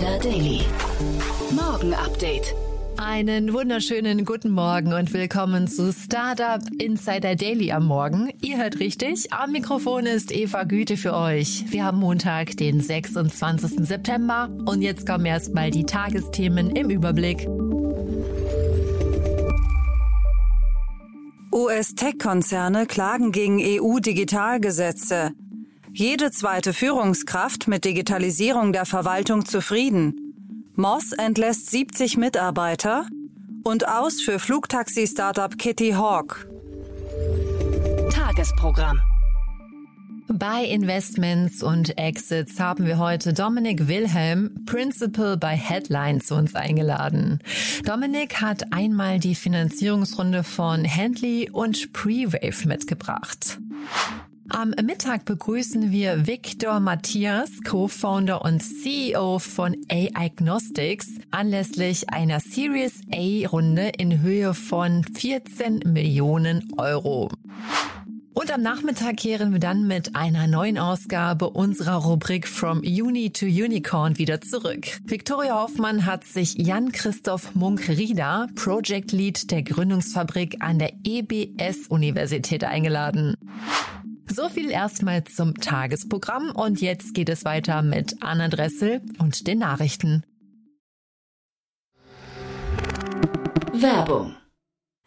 Insider Daily. Morgen Update. Einen wunderschönen guten Morgen und willkommen zu Startup Insider Daily am Morgen. Ihr hört richtig, am Mikrofon ist Eva Güte für euch. Wir haben Montag, den 26. September und jetzt kommen erstmal die Tagesthemen im Überblick. US-Tech-Konzerne klagen gegen EU-Digitalgesetze. Jede zweite Führungskraft mit Digitalisierung der Verwaltung zufrieden. Moss entlässt 70 Mitarbeiter und aus für Flugtaxi-Startup Kitty Hawk. Tagesprogramm. Bei Investments und Exits haben wir heute Dominik Wilhelm, Principal bei Headline, zu uns eingeladen. Dominik hat einmal die Finanzierungsrunde von Handley und Prewave mitgebracht. Am Mittag begrüßen wir Victor Matthias, Co-Founder und CEO von A-Agnostics, anlässlich einer Series A-Runde in Höhe von 14 Millionen Euro. Und am Nachmittag kehren wir dann mit einer neuen Ausgabe unserer Rubrik From Uni to Unicorn wieder zurück. Viktoria Hoffmann hat sich Jan-Christoph Munk-Rieder, Project Lead der Gründungsfabrik an der EBS-Universität eingeladen. So viel erstmal zum Tagesprogramm und jetzt geht es weiter mit Anna Dressel und den Nachrichten. Werbung.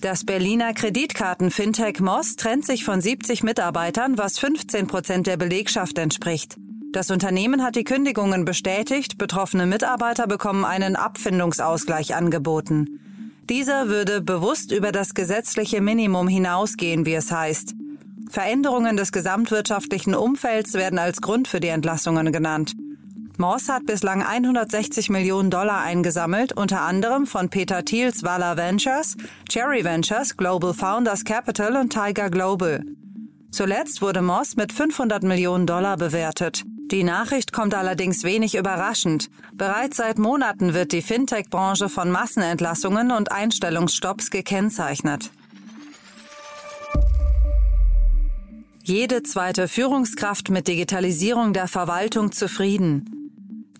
Das Berliner Kreditkarten-Fintech Moss trennt sich von 70 Mitarbeitern, was 15 Prozent der Belegschaft entspricht. Das Unternehmen hat die Kündigungen bestätigt, betroffene Mitarbeiter bekommen einen Abfindungsausgleich angeboten. Dieser würde bewusst über das gesetzliche Minimum hinausgehen, wie es heißt. Veränderungen des gesamtwirtschaftlichen Umfelds werden als Grund für die Entlassungen genannt. Moss hat bislang 160 Millionen Dollar eingesammelt, unter anderem von Peter Thiels Vala Ventures, Cherry Ventures, Global Founders Capital und Tiger Global. Zuletzt wurde Moss mit 500 Millionen Dollar bewertet. Die Nachricht kommt allerdings wenig überraschend. Bereits seit Monaten wird die Fintech-Branche von Massenentlassungen und Einstellungsstopps gekennzeichnet. Jede zweite Führungskraft mit Digitalisierung der Verwaltung zufrieden.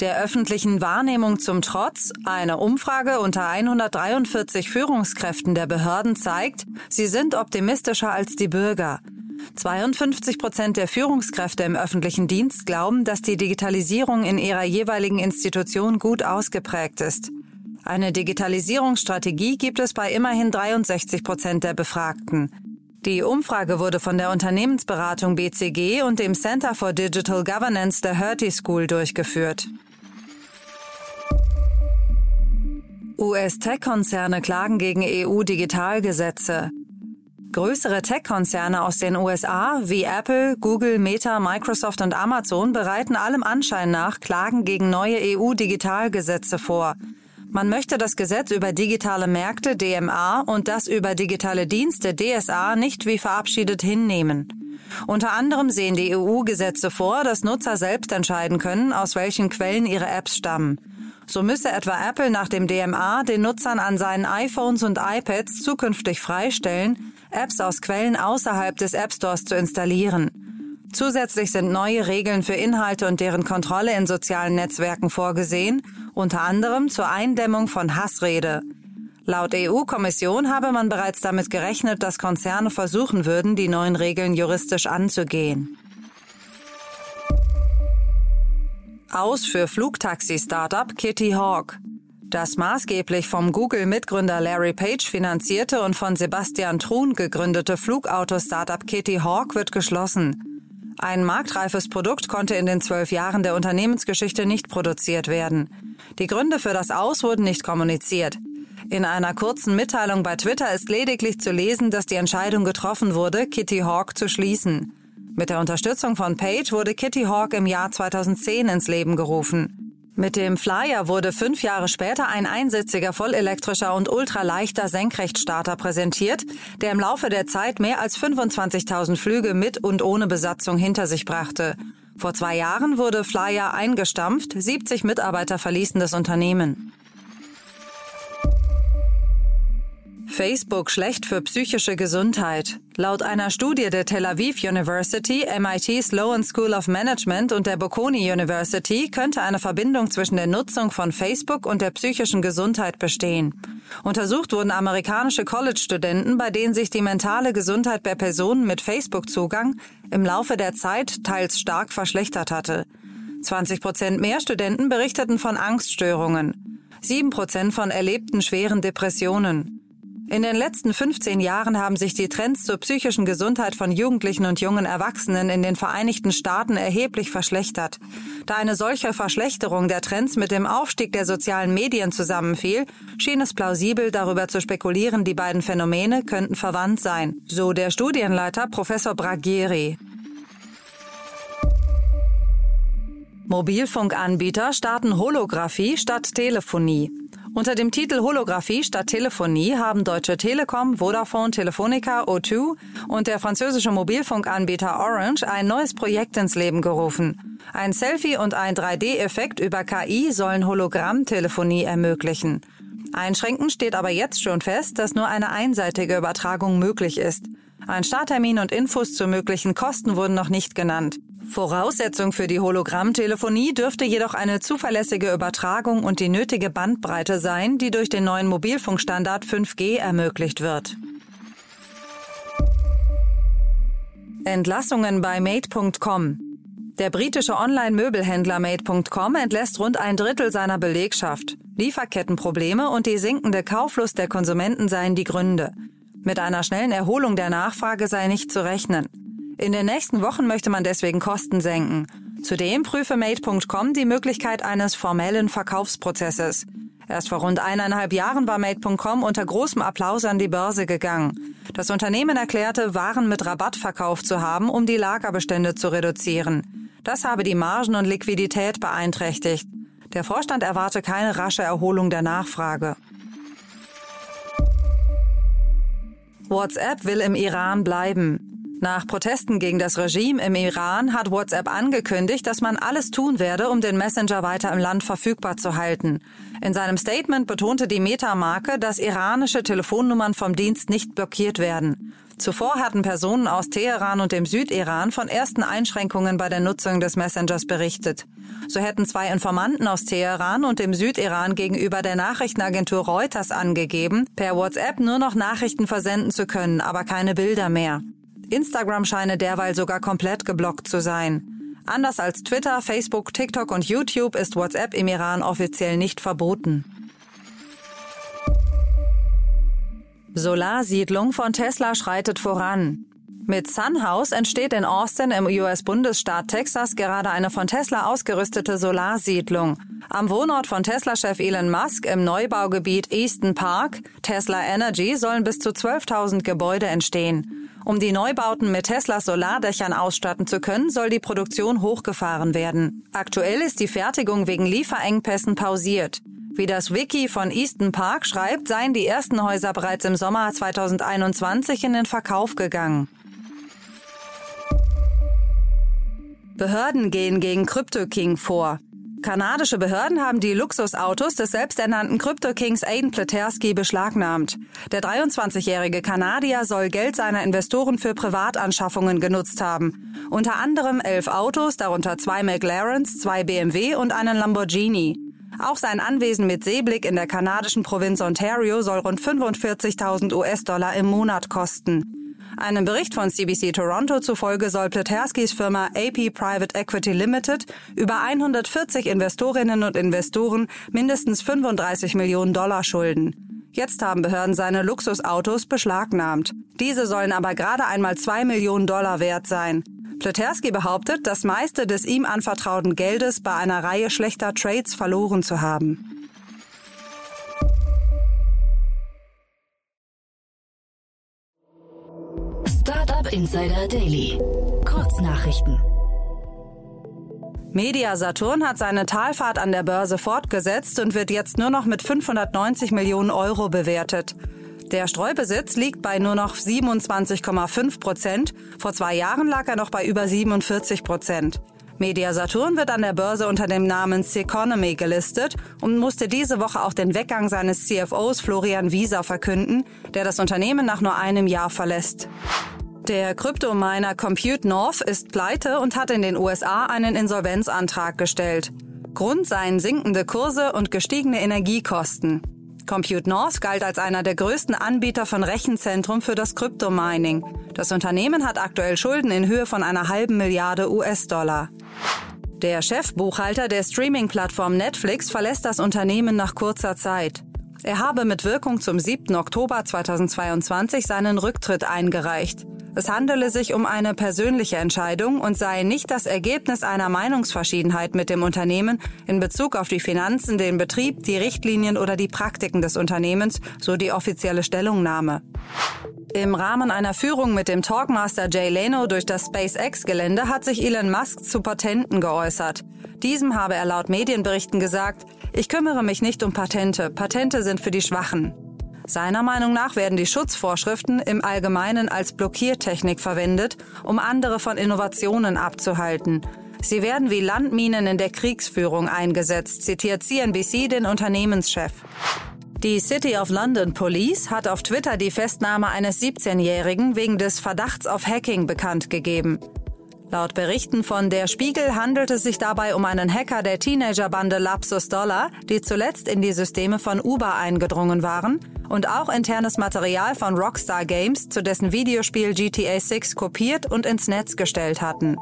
Der öffentlichen Wahrnehmung zum Trotz, eine Umfrage unter 143 Führungskräften der Behörden zeigt, sie sind optimistischer als die Bürger. 52 Prozent der Führungskräfte im öffentlichen Dienst glauben, dass die Digitalisierung in ihrer jeweiligen Institution gut ausgeprägt ist. Eine Digitalisierungsstrategie gibt es bei immerhin 63 Prozent der Befragten. Die Umfrage wurde von der Unternehmensberatung BCG und dem Center for Digital Governance der Hertie School durchgeführt. US-Tech-Konzerne klagen gegen EU-Digitalgesetze. Größere Tech-Konzerne aus den USA wie Apple, Google, Meta, Microsoft und Amazon bereiten allem Anschein nach Klagen gegen neue EU-Digitalgesetze vor. Man möchte das Gesetz über digitale Märkte DMA und das über digitale Dienste DSA nicht wie verabschiedet hinnehmen. Unter anderem sehen die EU-Gesetze vor, dass Nutzer selbst entscheiden können, aus welchen Quellen ihre Apps stammen. So müsse etwa Apple nach dem DMA den Nutzern an seinen iPhones und iPads zukünftig freistellen, Apps aus Quellen außerhalb des App Stores zu installieren. Zusätzlich sind neue Regeln für Inhalte und deren Kontrolle in sozialen Netzwerken vorgesehen, unter anderem zur Eindämmung von Hassrede. Laut EU-Kommission habe man bereits damit gerechnet, dass Konzerne versuchen würden, die neuen Regeln juristisch anzugehen. Aus für Flugtaxi-Startup Kitty Hawk. Das maßgeblich vom Google-Mitgründer Larry Page finanzierte und von Sebastian Truhn gegründete Flugauto-Startup Kitty Hawk wird geschlossen. Ein marktreifes Produkt konnte in den zwölf Jahren der Unternehmensgeschichte nicht produziert werden. Die Gründe für das Aus wurden nicht kommuniziert. In einer kurzen Mitteilung bei Twitter ist lediglich zu lesen, dass die Entscheidung getroffen wurde, Kitty Hawk zu schließen. Mit der Unterstützung von Page wurde Kitty Hawk im Jahr 2010 ins Leben gerufen. Mit dem Flyer wurde fünf Jahre später ein einsitziger, vollelektrischer und ultraleichter Senkrechtstarter präsentiert, der im Laufe der Zeit mehr als 25.000 Flüge mit und ohne Besatzung hinter sich brachte. Vor zwei Jahren wurde Flyer eingestampft, 70 Mitarbeiter verließen das Unternehmen. Facebook schlecht für psychische Gesundheit. Laut einer Studie der Tel Aviv University, MIT Sloan School of Management und der Bocconi University könnte eine Verbindung zwischen der Nutzung von Facebook und der psychischen Gesundheit bestehen. Untersucht wurden amerikanische College-Studenten, bei denen sich die mentale Gesundheit bei Personen mit Facebook-Zugang im Laufe der Zeit teils stark verschlechtert hatte. 20 Prozent mehr Studenten berichteten von Angststörungen. 7 Prozent von erlebten schweren Depressionen. In den letzten 15 Jahren haben sich die Trends zur psychischen Gesundheit von Jugendlichen und jungen Erwachsenen in den Vereinigten Staaten erheblich verschlechtert. Da eine solche Verschlechterung der Trends mit dem Aufstieg der sozialen Medien zusammenfiel, schien es plausibel, darüber zu spekulieren, die beiden Phänomene könnten verwandt sein, so der Studienleiter Professor Bragieri. Mobilfunkanbieter starten Holographie statt Telefonie. Unter dem Titel Holographie statt Telefonie haben Deutsche Telekom, Vodafone, Telefonica, O2 und der französische Mobilfunkanbieter Orange ein neues Projekt ins Leben gerufen. Ein Selfie und ein 3D-Effekt über KI sollen Hologrammtelefonie ermöglichen. Einschränkend steht aber jetzt schon fest, dass nur eine einseitige Übertragung möglich ist. Ein Starttermin und Infos zu möglichen Kosten wurden noch nicht genannt. Voraussetzung für die Hologrammtelefonie dürfte jedoch eine zuverlässige Übertragung und die nötige Bandbreite sein, die durch den neuen Mobilfunkstandard 5G ermöglicht wird. Entlassungen bei Mate.com der britische Online-Möbelhändler Made.com entlässt rund ein Drittel seiner Belegschaft. Lieferkettenprobleme und die sinkende Kauflust der Konsumenten seien die Gründe. Mit einer schnellen Erholung der Nachfrage sei nicht zu rechnen. In den nächsten Wochen möchte man deswegen Kosten senken. Zudem prüfe Made.com die Möglichkeit eines formellen Verkaufsprozesses. Erst vor rund eineinhalb Jahren war Made.com unter großem Applaus an die Börse gegangen. Das Unternehmen erklärte, Waren mit Rabatt verkauft zu haben, um die Lagerbestände zu reduzieren. Das habe die Margen und Liquidität beeinträchtigt. Der Vorstand erwarte keine rasche Erholung der Nachfrage. WhatsApp will im Iran bleiben. Nach Protesten gegen das Regime im Iran hat WhatsApp angekündigt, dass man alles tun werde, um den Messenger weiter im Land verfügbar zu halten. In seinem Statement betonte die Meta-Marke, dass iranische Telefonnummern vom Dienst nicht blockiert werden. Zuvor hatten Personen aus Teheran und dem Südiran von ersten Einschränkungen bei der Nutzung des Messengers berichtet. So hätten zwei Informanten aus Teheran und dem Südiran gegenüber der Nachrichtenagentur Reuters angegeben, per WhatsApp nur noch Nachrichten versenden zu können, aber keine Bilder mehr. Instagram scheine derweil sogar komplett geblockt zu sein. Anders als Twitter, Facebook, TikTok und YouTube ist WhatsApp im Iran offiziell nicht verboten. Solarsiedlung von Tesla schreitet voran. Mit Sunhouse entsteht in Austin im US-Bundesstaat Texas gerade eine von Tesla ausgerüstete Solarsiedlung. Am Wohnort von Tesla-Chef Elon Musk im Neubaugebiet Easton Park, Tesla Energy, sollen bis zu 12.000 Gebäude entstehen. Um die Neubauten mit Teslas Solardächern ausstatten zu können, soll die Produktion hochgefahren werden. Aktuell ist die Fertigung wegen Lieferengpässen pausiert. Wie das Wiki von Easton Park schreibt, seien die ersten Häuser bereits im Sommer 2021 in den Verkauf gegangen. Behörden gehen gegen Crypto King vor. Kanadische Behörden haben die Luxusautos des selbsternannten Krypto-Kings Aiden Pleterski beschlagnahmt. Der 23-jährige Kanadier soll Geld seiner Investoren für Privatanschaffungen genutzt haben. Unter anderem elf Autos, darunter zwei McLarens, zwei BMW und einen Lamborghini. Auch sein Anwesen mit Seeblick in der kanadischen Provinz Ontario soll rund 45.000 US-Dollar im Monat kosten. Einem Bericht von CBC Toronto zufolge soll Pleterskis Firma AP Private Equity Limited über 140 Investorinnen und Investoren mindestens 35 Millionen Dollar schulden. Jetzt haben Behörden seine Luxusautos beschlagnahmt. Diese sollen aber gerade einmal zwei Millionen Dollar wert sein. Pleterski behauptet, das meiste des ihm anvertrauten Geldes bei einer Reihe schlechter Trades verloren zu haben. Insider Daily. Kurznachrichten. Media Saturn hat seine Talfahrt an der Börse fortgesetzt und wird jetzt nur noch mit 590 Millionen Euro bewertet. Der Streubesitz liegt bei nur noch 27,5 Prozent. Vor zwei Jahren lag er noch bei über 47 Prozent. Media Saturn wird an der Börse unter dem Namen Seconomy gelistet und musste diese Woche auch den Weggang seines CFOs Florian Wieser verkünden, der das Unternehmen nach nur einem Jahr verlässt. Der Kryptominer Compute North ist pleite und hat in den USA einen Insolvenzantrag gestellt. Grund seien sinkende Kurse und gestiegene Energiekosten. Compute North galt als einer der größten Anbieter von Rechenzentrum für das Kryptomining. Das Unternehmen hat aktuell Schulden in Höhe von einer halben Milliarde US-Dollar. Der Chefbuchhalter der Streaming-Plattform Netflix verlässt das Unternehmen nach kurzer Zeit. Er habe mit Wirkung zum 7. Oktober 2022 seinen Rücktritt eingereicht. Es handele sich um eine persönliche Entscheidung und sei nicht das Ergebnis einer Meinungsverschiedenheit mit dem Unternehmen in Bezug auf die Finanzen, den Betrieb, die Richtlinien oder die Praktiken des Unternehmens, so die offizielle Stellungnahme. Im Rahmen einer Führung mit dem Talkmaster Jay Leno durch das SpaceX-Gelände hat sich Elon Musk zu Patenten geäußert. Diesem habe er laut Medienberichten gesagt, ich kümmere mich nicht um Patente, Patente sind für die Schwachen. Seiner Meinung nach werden die Schutzvorschriften im Allgemeinen als Blockiertechnik verwendet, um andere von Innovationen abzuhalten. Sie werden wie Landminen in der Kriegsführung eingesetzt, zitiert CNBC den Unternehmenschef. Die City of London Police hat auf Twitter die Festnahme eines 17-Jährigen wegen des Verdachts auf Hacking bekannt gegeben. Laut Berichten von Der Spiegel handelt es sich dabei um einen Hacker der Teenagerbande Lapsus Dollar, die zuletzt in die Systeme von Uber eingedrungen waren und auch internes Material von Rockstar Games zu dessen Videospiel GTA 6 kopiert und ins Netz gestellt hatten.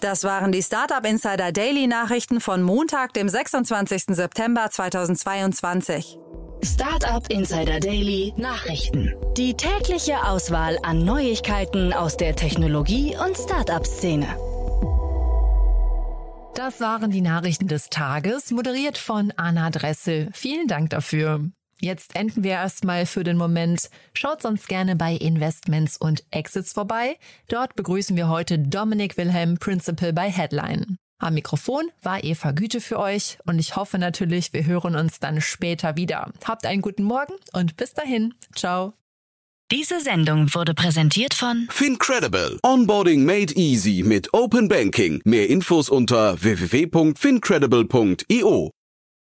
Das waren die Startup Insider Daily Nachrichten von Montag, dem 26. September 2022. Startup Insider Daily Nachrichten. Die tägliche Auswahl an Neuigkeiten aus der Technologie- und Startup-Szene. Das waren die Nachrichten des Tages, moderiert von Anna Dressel. Vielen Dank dafür. Jetzt enden wir erstmal für den Moment. Schaut sonst gerne bei Investments und Exits vorbei. Dort begrüßen wir heute Dominik Wilhelm, Principal bei Headline. Am Mikrofon war Eva Güte für euch und ich hoffe natürlich, wir hören uns dann später wieder. Habt einen guten Morgen und bis dahin. Ciao. Diese Sendung wurde präsentiert von Fincredible. Onboarding made easy mit Open Banking. Mehr Infos unter www.fincredible.io.